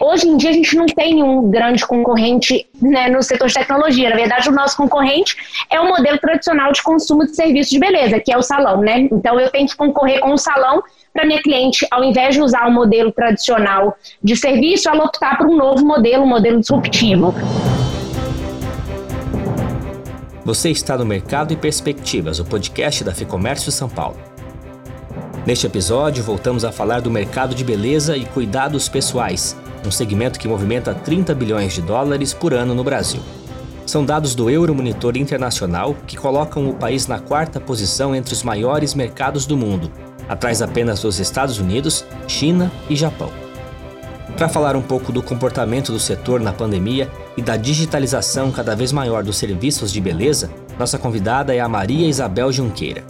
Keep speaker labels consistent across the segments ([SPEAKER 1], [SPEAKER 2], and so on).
[SPEAKER 1] Hoje em dia a gente não tem um grande concorrente né, no setor de tecnologia. Na verdade, o nosso concorrente é o modelo tradicional de consumo de serviços de beleza, que é o salão, né? Então eu tenho que concorrer com o salão para minha cliente, ao invés de usar o modelo tradicional de serviço, ela optar por um novo modelo, um modelo disruptivo.
[SPEAKER 2] Você está no Mercado e Perspectivas, o podcast da Ficomércio São Paulo. Neste episódio, voltamos a falar do mercado de beleza e cuidados pessoais, um segmento que movimenta 30 bilhões de dólares por ano no Brasil. São dados do Euromonitor Internacional que colocam o país na quarta posição entre os maiores mercados do mundo, atrás apenas dos Estados Unidos, China e Japão. Para falar um pouco do comportamento do setor na pandemia e da digitalização cada vez maior dos serviços de beleza, nossa convidada é a Maria Isabel Junqueira.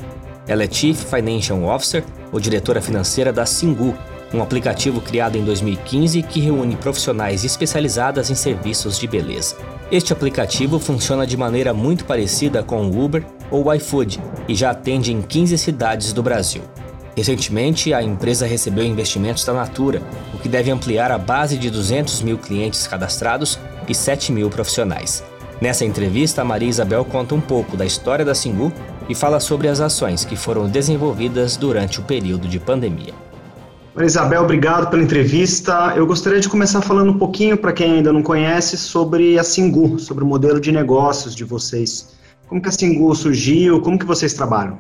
[SPEAKER 2] Ela é Chief Financial Officer ou diretora financeira da Singu, um aplicativo criado em 2015 que reúne profissionais especializadas em serviços de beleza. Este aplicativo funciona de maneira muito parecida com o Uber ou o iFood e já atende em 15 cidades do Brasil. Recentemente, a empresa recebeu investimentos da Natura, o que deve ampliar a base de 200 mil clientes cadastrados e 7 mil profissionais. Nessa entrevista, Maria Isabel conta um pouco da história da Singu e fala sobre as ações que foram desenvolvidas durante o período de pandemia.
[SPEAKER 3] Maria Isabel, obrigado pela entrevista. Eu gostaria de começar falando um pouquinho, para quem ainda não conhece, sobre a Singu, sobre o modelo de negócios de vocês. Como que a Singu surgiu? Como que vocês trabalham?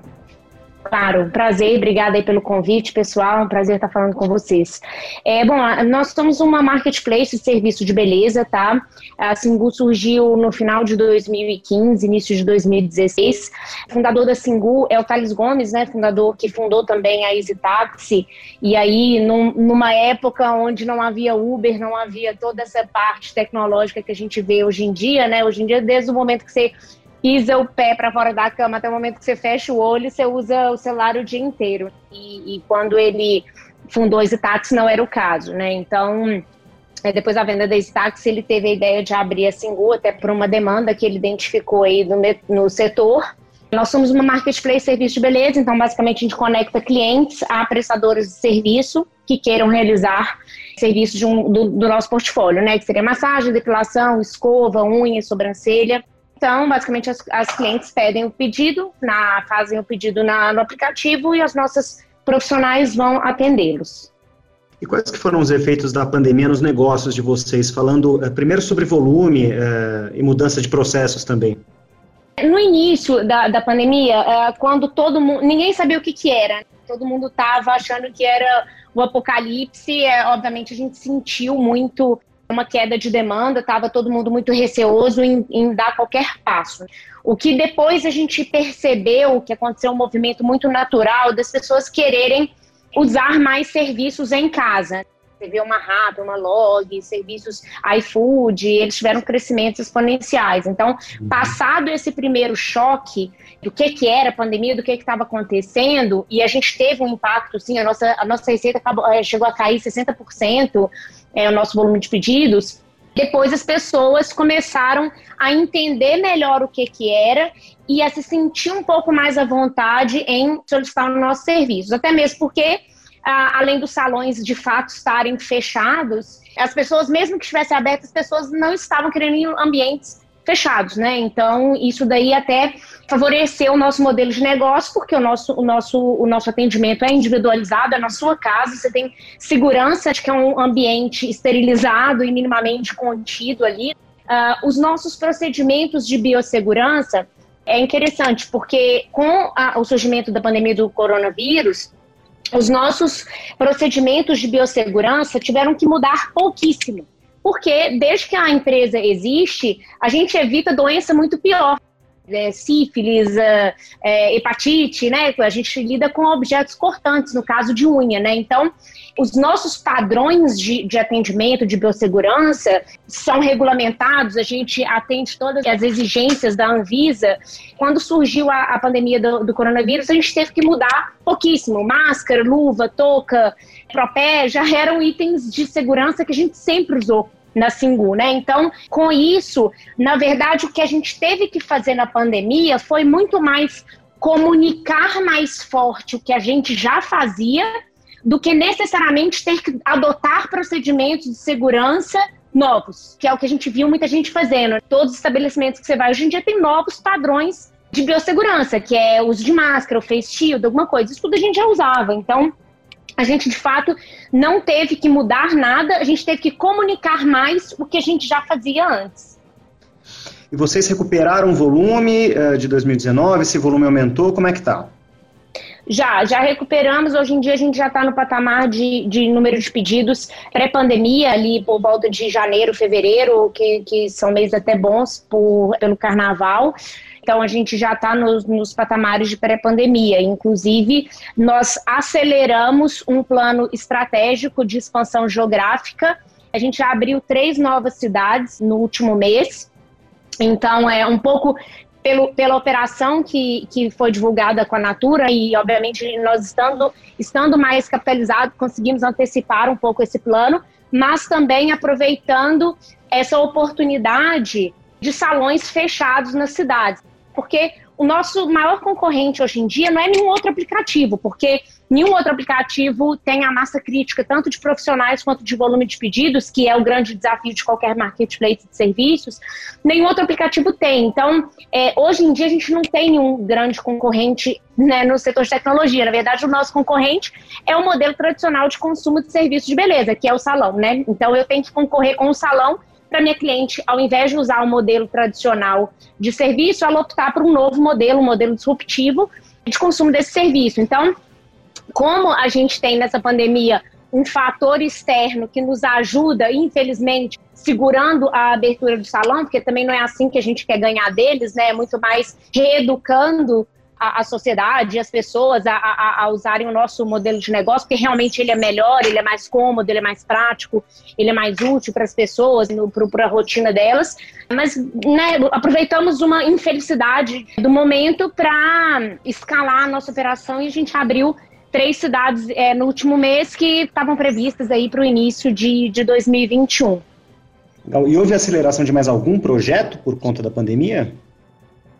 [SPEAKER 1] Claro, prazer, obrigada aí pelo convite, pessoal. Um prazer estar falando com vocês. É, bom, nós somos uma marketplace de serviço de beleza, tá? A Singu surgiu no final de 2015, início de 2016. O fundador da Singu é o Thales Gomes, né? Fundador que fundou também a Easy Taxi. E aí, num, numa época onde não havia Uber, não havia toda essa parte tecnológica que a gente vê hoje em dia, né? Hoje em dia, desde o momento que você pisa o pé para fora da cama até o momento que você fecha o olho, você usa o celular o dia inteiro. E, e quando ele fundou a Taxi não era o caso, né? Então, é, depois da venda da Taxi, ele teve a ideia de abrir a Singu, até por uma demanda que ele identificou aí no, no setor. Nós somos uma marketplace serviço de beleza, então basicamente a gente conecta clientes a prestadores de serviço que queiram realizar serviços um, do, do, nosso portfólio, né? Que seria massagem, depilação, escova, unha, sobrancelha. Então, basicamente, as, as clientes pedem o pedido, na, fazem o pedido na, no aplicativo e as nossas profissionais vão atendê-los.
[SPEAKER 3] E quais que foram os efeitos da pandemia nos negócios de vocês? Falando eh, primeiro sobre volume eh, e mudança de processos também.
[SPEAKER 1] No início da, da pandemia, eh, quando todo mundo. ninguém sabia o que, que era, todo mundo estava achando que era o apocalipse, obviamente a gente sentiu muito uma queda de demanda, estava todo mundo muito receoso em, em, dar qualquer passo. O que depois a gente percebeu que aconteceu um movimento muito natural das pessoas quererem usar mais serviços em casa. Você vê uma Rappi, uma Log, serviços iFood, eles tiveram crescimentos exponenciais. Então, uhum. passado esse primeiro choque do que, que era a pandemia, do que estava acontecendo, e a gente teve um impacto, sim, a nossa, a nossa receita acabou, eh, chegou a cair 60%, é, o nosso volume de pedidos, depois as pessoas começaram a entender melhor o que, que era e a se sentir um pouco mais à vontade em solicitar os nossos serviços. Até mesmo porque, além dos salões de fato estarem fechados, as pessoas, mesmo que estivessem abertas, as pessoas não estavam querendo ir em ambientes fechados, né? Então, isso daí até favoreceu o nosso modelo de negócio, porque o nosso, o nosso, o nosso atendimento é individualizado, é na sua casa, você tem segurança de que é um ambiente esterilizado e minimamente contido ali. Uh, os nossos procedimentos de biossegurança é interessante, porque com a, o surgimento da pandemia do coronavírus, os nossos procedimentos de biossegurança tiveram que mudar pouquíssimo porque desde que a empresa existe, a gente evita doença muito pior. É, sífilis, é, é, hepatite, né? A gente lida com objetos cortantes, no caso de unha, né? Então, os nossos padrões de, de atendimento, de biossegurança, são regulamentados, a gente atende todas as exigências da Anvisa. Quando surgiu a, a pandemia do, do coronavírus, a gente teve que mudar pouquíssimo. Máscara, luva, touca, propé, já eram itens de segurança que a gente sempre usou na Singu, né? Então, com isso, na verdade, o que a gente teve que fazer na pandemia foi muito mais comunicar mais forte o que a gente já fazia do que necessariamente ter que adotar procedimentos de segurança novos, que é o que a gente viu muita gente fazendo. Todos os estabelecimentos que você vai hoje em dia têm novos padrões de biossegurança, que é uso de máscara, o face shield, alguma coisa. Isso tudo a gente já usava. Então, a gente de fato não teve que mudar nada, a gente teve que comunicar mais o que a gente já fazia antes.
[SPEAKER 3] E vocês recuperaram o volume uh, de 2019? Esse volume aumentou? Como é que está?
[SPEAKER 1] Já, já recuperamos. Hoje em dia a gente já está no patamar de, de número de pedidos pré-pandemia, ali por volta de janeiro, fevereiro, que, que são meses até bons por, pelo carnaval. Então, a gente já está nos, nos, patamares de pré-pandemia. Inclusive, nós aceleramos um plano estratégico de expansão geográfica. A gente já abriu três novas cidades no último mês. Então, é um pouco pelo, pela operação que, que foi divulgada com a Natura e, obviamente, nós estando, estando mais capitalizados, conseguimos antecipar um pouco esse plano, mas também aproveitando essa oportunidade de salões fechados nas cidades. Porque o nosso maior concorrente hoje em dia não é nenhum outro aplicativo, porque nenhum outro aplicativo tem a massa crítica, tanto de profissionais quanto de volume de pedidos, que é o grande desafio de qualquer marketplace de serviços. Nenhum outro aplicativo tem. Então, é, hoje em dia, a gente não tem nenhum grande concorrente né, no setor de tecnologia. Na verdade, o nosso concorrente é o modelo tradicional de consumo de serviços de beleza, que é o salão. Né? Então, eu tenho que concorrer com o salão para minha cliente, ao invés de usar o modelo tradicional de serviço, ela optar por um novo modelo, um modelo disruptivo de consumo desse serviço. Então, como a gente tem nessa pandemia um fator externo que nos ajuda, infelizmente, segurando a abertura do salão, porque também não é assim que a gente quer ganhar deles, né? É muito mais reeducando a, a sociedade, as pessoas a, a, a, usarem o nosso modelo de negócio, porque realmente ele é melhor, ele é mais cômodo, ele é mais prático, ele é mais útil para as pessoas, para a rotina delas. Mas né, aproveitamos uma infelicidade do momento para escalar a nossa operação e a gente abriu três cidades é, no último mês que estavam previstas aí para o início de, de 2021.
[SPEAKER 3] E houve aceleração de mais algum projeto por conta da pandemia?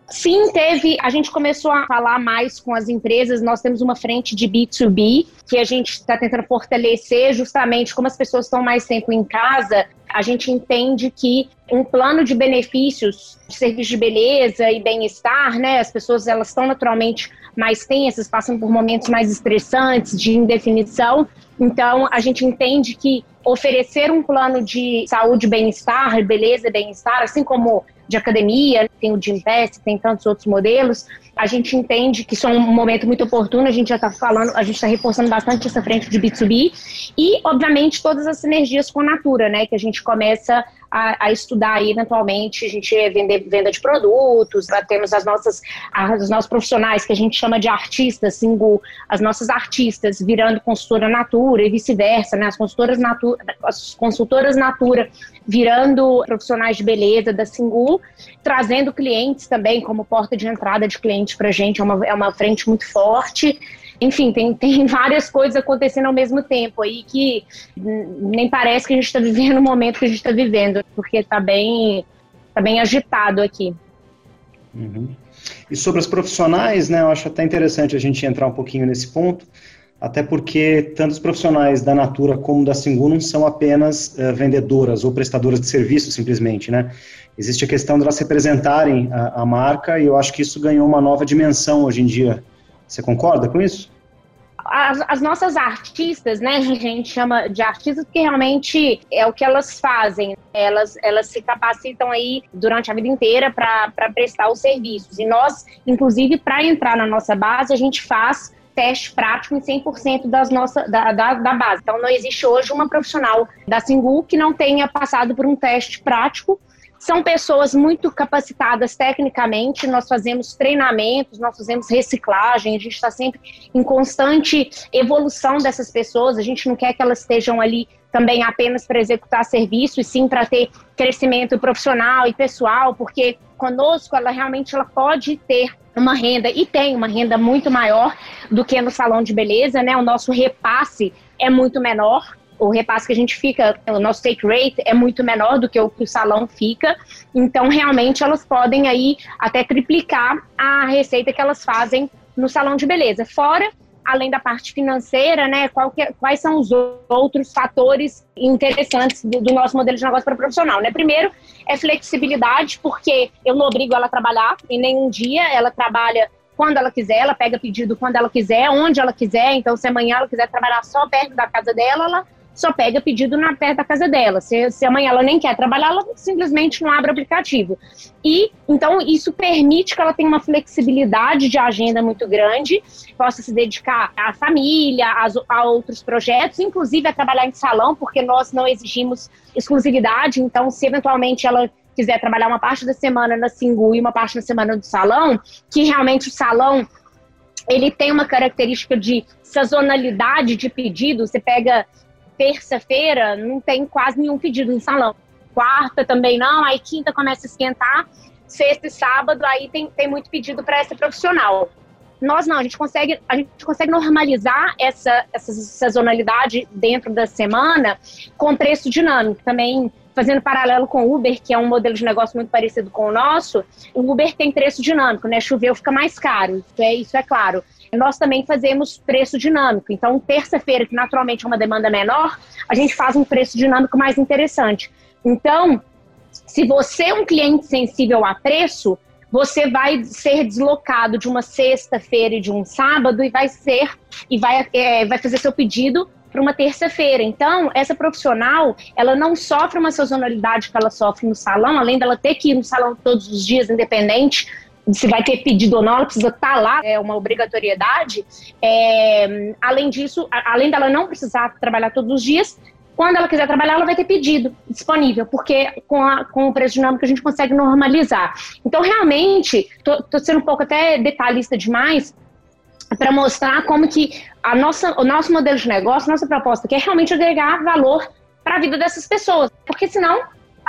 [SPEAKER 1] Sim, teve. A gente começou a falar mais com as empresas. Nós temos uma frente de B2B que a gente está tentando fortalecer, justamente como as pessoas estão mais tempo em casa. A gente entende que um plano de benefícios de serviço de beleza e bem-estar, né? As pessoas elas estão naturalmente mais tensas, passam por momentos mais estressantes, de indefinição. Então, a gente entende que oferecer um plano de saúde, bem-estar, beleza bem-estar, assim como de academia, tem o Gympass, tem tantos outros modelos. A gente entende que isso é um momento muito oportuno, a gente já está falando, a gente está reforçando bastante essa frente de B2B e, obviamente, todas as sinergias com a Natura, né, que a gente começa a, a estudar aí eventualmente, a gente vender venda de produtos, temos as nossas, as, os nossos profissionais que a gente chama de artistas, single, as nossas artistas virando consultora Natura e vice-versa, né, as consultoras Natura, as consultoras Natura virando profissionais de beleza da Singu, trazendo clientes também como porta de entrada de clientes para a gente, é uma, é uma frente muito forte. Enfim, tem, tem várias coisas acontecendo ao mesmo tempo aí que nem parece que a gente está vivendo o momento que a gente está vivendo, porque está bem, tá bem agitado aqui.
[SPEAKER 3] Uhum. E sobre os profissionais, né, eu acho até interessante a gente entrar um pouquinho nesse ponto até porque tanto os profissionais da Natura como da Singu não são apenas uh, vendedoras ou prestadoras de serviço, simplesmente, né? Existe a questão de elas representarem a, a, marca e eu acho que isso ganhou uma nova dimensão hoje em dia. Você concorda com isso?
[SPEAKER 1] As, as nossas artistas, né, a gente chama de artistas porque realmente é o que elas fazem. Elas, elas se capacitam aí durante a vida inteira para prestar os serviços. E nós, inclusive, para entrar na nossa base, a gente faz teste prático em 100% das nossa, da, da, da, base. Então, não existe hoje uma profissional da Singu que não tenha passado por um teste prático. São pessoas muito capacitadas tecnicamente, nós fazemos treinamentos, nós fazemos reciclagem, a gente está sempre em constante evolução dessas pessoas, a gente não quer que elas estejam ali também apenas para executar serviço, e sim para ter crescimento profissional e pessoal, porque conosco ela realmente ela pode ter uma renda e tem uma renda muito maior do que no salão de beleza, né? O nosso repasse é muito menor. O repasse que a gente fica, o nosso take rate é muito menor do que o que o salão fica. Então, realmente, elas podem aí até triplicar a receita que elas fazem no salão de beleza. Fora além da parte financeira, né, que, quais são os outros fatores interessantes do, do, nosso modelo de negócio para profissional, né? Primeiro é flexibilidade, porque eu não obrigo ela a trabalhar em nenhum dia, ela trabalha quando ela quiser, ela pega pedido quando ela quiser, onde ela quiser. Então, se amanhã ela quiser trabalhar só perto da casa dela, ela só pega pedido na perto da casa dela. Se, se amanhã ela nem quer trabalhar, ela simplesmente não abre o aplicativo. E então isso permite que ela tenha uma flexibilidade de agenda muito grande, possa se dedicar à família, a, a outros projetos, inclusive a trabalhar em salão, porque nós não exigimos exclusividade. Então, se eventualmente ela quiser trabalhar uma parte da semana na Singu e uma parte da semana do salão, que realmente o salão ele tem uma característica de sazonalidade de pedido. Você pega terça-feira, não tem quase nenhum pedido no salão. Quarta também não, aí quinta começa a esquentar, sexta e sábado aí tem, tem muito pedido para essa profissional. Nós não, a gente consegue, a gente consegue normalizar essa, essa sazonalidade dentro da semana com preço dinâmico. Também fazendo paralelo com o Uber, que é um modelo de negócio muito parecido com o nosso, o Uber tem preço dinâmico, né? Choveu fica mais caro, isso é, isso é claro. Nós também fazemos preço dinâmico. Então, terça-feira, que naturalmente é uma demanda menor, a gente faz um preço dinâmico mais interessante. Então, se você é um cliente sensível a preço, você vai ser deslocado de uma sexta-feira e de um sábado e vai ser e vai, é, vai fazer seu pedido para uma terça-feira. Então, essa profissional, ela não sofre uma sazonalidade que ela sofre no salão, além dela ter que ir no salão todos os dias, independente se vai ter pedido ou não, ela precisa estar tá lá, é uma obrigatoriedade. É, além disso, além dela não precisar trabalhar todos os dias, quando ela quiser trabalhar, ela vai ter pedido disponível, porque com, a, com o preço dinâmico a gente consegue normalizar. Então, realmente, estou sendo um pouco até detalhista demais, para mostrar como que a nossa, o nosso modelo de negócio, nossa proposta, que é realmente agregar valor para a vida dessas pessoas, porque senão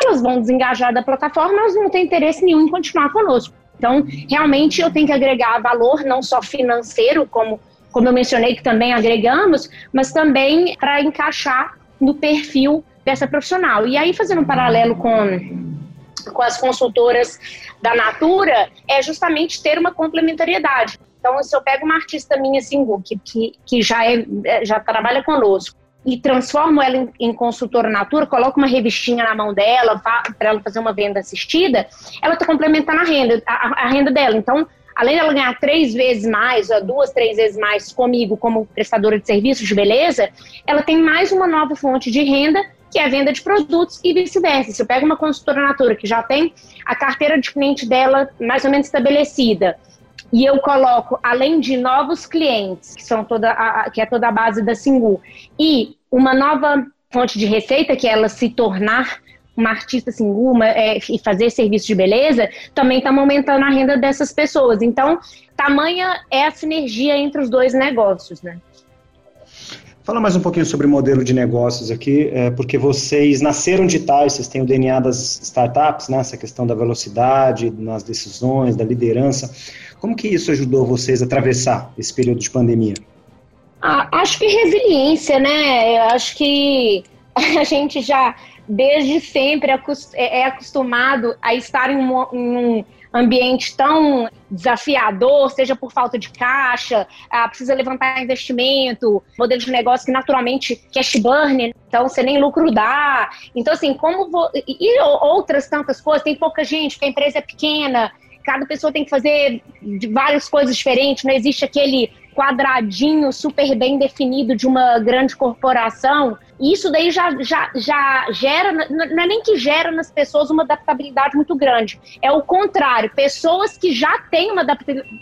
[SPEAKER 1] elas vão desengajar da plataforma, elas não têm interesse nenhum em continuar conosco. Então, realmente eu tenho que agregar valor, não só financeiro, como, como eu mencionei que também agregamos, mas também para encaixar no perfil dessa profissional. E aí, fazendo um paralelo com, com as consultoras da Natura, é justamente ter uma complementariedade. Então, se eu pego uma artista minha, assim, que, que, que já, é, é, já trabalha conosco, e transformo ela em, em, consultora Natura, coloco uma revistinha na mão dela para ela fazer uma venda assistida, ela está complementando a renda, a, a, renda dela. Então, além dela ganhar três vezes mais, ou duas, três vezes mais comigo como prestadora de serviços de beleza, ela tem mais uma nova fonte de renda que é a venda de produtos e vice-versa. Se eu pego uma consultora Natura que já tem a carteira de cliente dela mais ou menos estabelecida, e eu coloco, além de novos clientes, que são toda a, que é toda a base da Singu, e uma nova fonte de receita, que é ela se tornar uma artista Singu uma, é, e fazer serviço de beleza, também estamos aumentando a renda dessas pessoas. Então, tamanha é a sinergia entre os dois negócios, né?
[SPEAKER 3] Fala mais um pouquinho sobre o modelo de negócios aqui, é, porque vocês nasceram digitais, vocês têm o DNA das startups, né, essa questão da velocidade nas decisões, da liderança. Como que isso ajudou vocês a atravessar esse período de pandemia?
[SPEAKER 1] Ah, acho que resiliência, né? Eu acho que a gente já, desde sempre, é, é acostumado a estar em um, ambiente tão desafiador, seja por falta de caixa, ah, precisa levantar investimento, modelo de negócio que naturalmente cash burn, então você nem lucro dá. Então, assim, como. Vou, e outras tantas coisas, tem pouca gente, porque a empresa é pequena, cada pessoa tem que fazer várias coisas diferentes, não existe aquele quadradinho super bem definido de uma grande corporação. E isso daí já, já, já gera, não é nem que gera nas pessoas uma adaptabilidade muito grande, é o contrário. Pessoas que já têm uma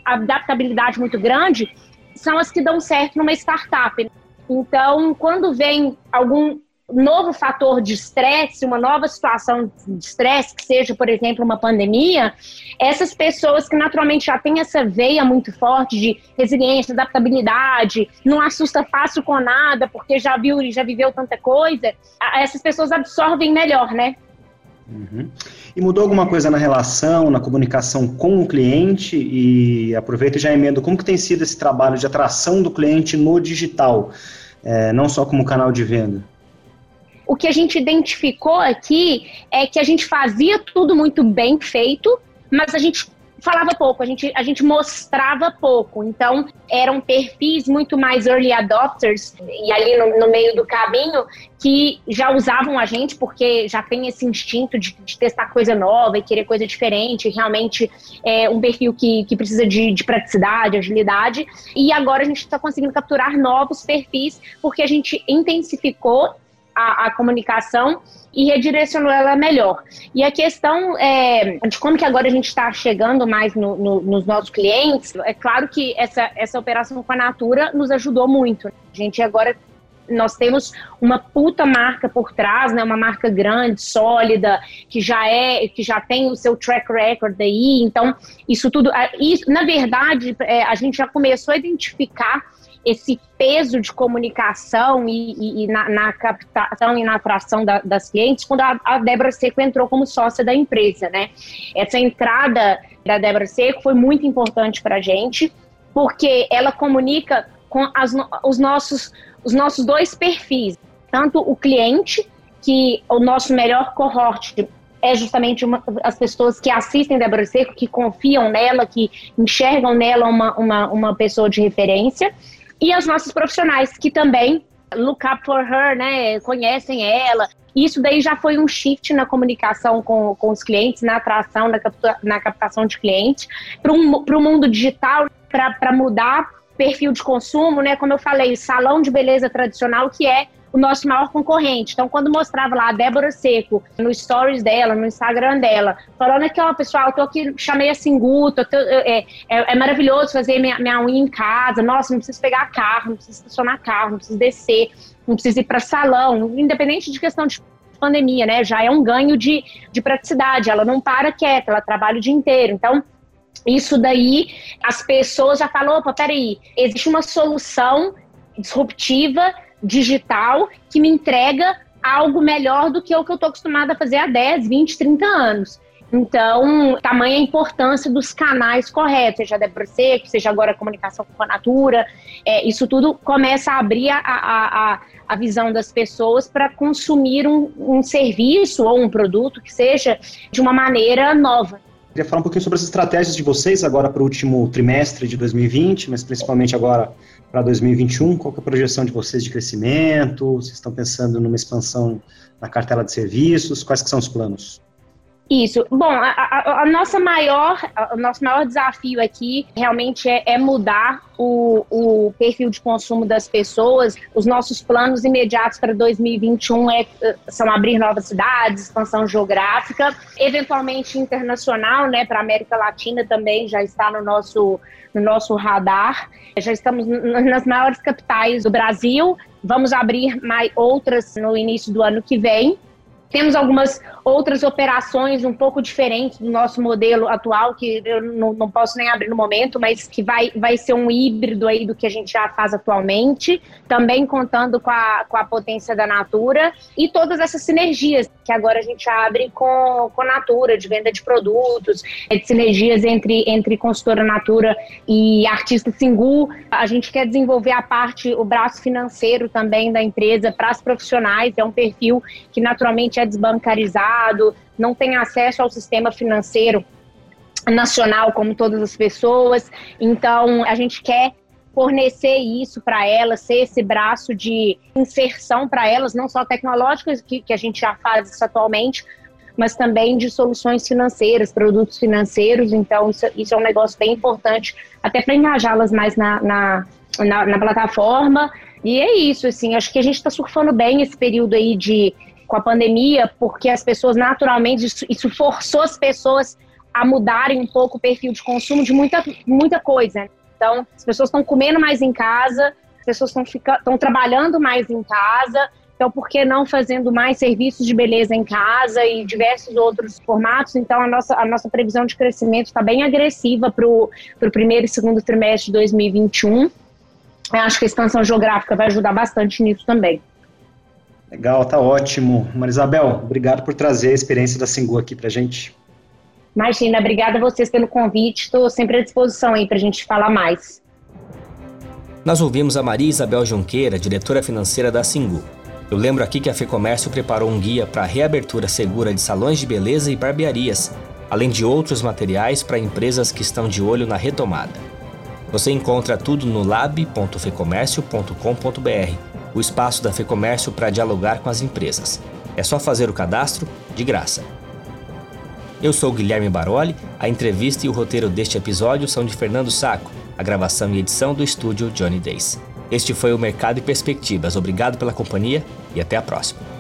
[SPEAKER 1] adaptabilidade muito grande são as que dão certo numa startup. Então, quando vem algum novo fator de estresse, uma nova situação de estresse, que seja, por exemplo, uma pandemia, essas pessoas que naturalmente já têm essa veia muito forte de resiliência, adaptabilidade, não assusta fácil com nada, porque já viu e já viveu tanta coisa, essas pessoas absorvem melhor, né?
[SPEAKER 3] Uhum. E mudou alguma coisa na relação, na comunicação com o cliente? E aproveito e já emendo, como que tem sido esse trabalho de atração do cliente no digital, é, não só como canal de venda?
[SPEAKER 1] O que a gente identificou aqui é que a gente fazia tudo muito bem feito, mas a gente falava pouco, a gente, a gente mostrava pouco. Então, eram perfis muito mais early adopters, e ali no, no meio do caminho, que já usavam a gente, porque já tem esse instinto de, de testar coisa nova e querer coisa diferente, realmente é um perfil que, que precisa de, de praticidade, agilidade. E agora a gente está conseguindo capturar novos perfis, porque a gente intensificou a, a comunicação e redirecionou ela melhor. E a questão é, de como que agora a gente está chegando mais no, no, nos nossos clientes, é claro que essa, essa operação com a Natura nos ajudou muito. A gente agora nós temos uma puta marca por trás, né? Uma marca grande, sólida, que já é, que já tem o seu track record aí. Então, isso tudo, isso, na verdade, é, a gente já começou a identificar esse peso de comunicação e, e, e na, na, captação e na atração da, das clientes quando a, a Débora Seco entrou como sócia da empresa, né? Essa entrada da Débora Seco foi muito importante para a gente, porque ela comunica com as, os, nossos, os nossos dois perfis, tanto o cliente, que o nosso melhor cohort é justamente uma, as pessoas que assistem Débora Seco, que confiam nela, que enxergam nela uma, uma, uma pessoa de referência, e as nossas profissionais, que também look up for her, né? Conhecem ela. Isso daí já foi um shift na comunicação com, com os clientes, na atração, na, capta, na captação de clientes, para o mundo digital, para mudar perfil de consumo, né? Como eu falei, salão de beleza tradicional, que é o nosso maior concorrente. Então, quando mostrava lá a Débora Seco no stories dela, no Instagram dela, falando aqui, ó, pessoal, tô aqui, chamei a Singuto, tô, é, é, é, maravilhoso fazer minha, minha unha em casa, nossa, não preciso pegar carro, não preciso estacionar carro, não preciso descer, não preciso ir para salão, independente de questão de pandemia, né? Já é um ganho de, de praticidade, ela não para quieta, ela trabalha o dia inteiro. Então, isso daí, as pessoas já falam, opa, peraí, existe uma solução disruptiva digital que me entrega algo melhor do que o que eu estou acostumada a fazer há 10, 20, 30 anos. Então, tamanha a importância dos canais corretos, seja Débora Seco, seja agora a comunicação com a Natura, é, isso tudo começa a abrir a, a, a visão das pessoas para consumir um, um serviço ou um produto que seja de uma maneira nova.
[SPEAKER 3] Queria falar um pouquinho sobre as estratégias de vocês agora para o último trimestre de 2020, mas principalmente agora para 2021. Qual é a projeção de vocês de crescimento? Vocês estão pensando numa expansão na cartela de serviços? Quais que são os planos?
[SPEAKER 1] Isso. Bom, a, a, a, nossa maior, o nosso maior desafio aqui realmente é, é mudar o, o, perfil de consumo das pessoas. Os nossos planos imediatos para 2021 é, são abrir novas cidades, expansão geográfica, eventualmente internacional, né? Para a América Latina também já está no nosso, no nosso radar. Já estamos nas maiores capitais do Brasil. Vamos abrir mais outras no início do ano que vem. Temos algumas outras operações um pouco diferentes do nosso modelo atual, que eu não, não, posso nem abrir no momento, mas que vai, vai ser um híbrido aí do que a gente já faz atualmente, também contando com a, com a potência da Natura e todas essas sinergias que agora a gente abre com, com Natura, de venda de produtos, de sinergias entre, entre consultora Natura e artista Singu. A gente quer desenvolver a parte, o braço financeiro também da empresa para as profissionais, é um perfil que naturalmente é desbancarizado, não tem acesso ao sistema financeiro nacional como todas as pessoas. Então, a gente quer fornecer isso para elas, ser esse braço de inserção para elas, não só tecnológicas, que, que a gente já faz isso atualmente, mas também de soluções financeiras, produtos financeiros. Então, isso, isso é um negócio bem importante, até para engajá-las mais na, na, na, na plataforma. E é isso, assim, acho que a gente está surfando bem esse período aí de com a pandemia, porque as pessoas naturalmente, isso, isso forçou as pessoas a mudarem um pouco o perfil de consumo de muita, muita coisa. Então, as pessoas estão comendo mais em casa, as pessoas estão trabalhando mais em casa, então por que não fazendo mais serviços de beleza em casa e diversos outros formatos? Então, a nossa, a nossa previsão de crescimento está bem agressiva para o primeiro e segundo trimestre de 2021. Eu acho que a expansão geográfica vai ajudar bastante nisso também.
[SPEAKER 3] Legal, tá ótimo. Marisabel, obrigado por trazer a experiência da Singu aqui pra gente.
[SPEAKER 1] Imagina, obrigada a vocês pelo convite. Estou sempre à disposição aí para a gente falar mais.
[SPEAKER 2] Nós ouvimos a Maria Isabel Junqueira, diretora financeira da Singu. Eu lembro aqui que a FEComércio preparou um guia para a reabertura segura de salões de beleza e barbearias, além de outros materiais para empresas que estão de olho na retomada. Você encontra tudo no lab.fecomércio.com.br, o espaço da Fecomércio para dialogar com as empresas. É só fazer o cadastro de graça. Eu sou Guilherme Baroli, a entrevista e o roteiro deste episódio são de Fernando Saco, a gravação e edição do estúdio Johnny Days. Este foi o Mercado e Perspectivas. Obrigado pela companhia e até a próxima.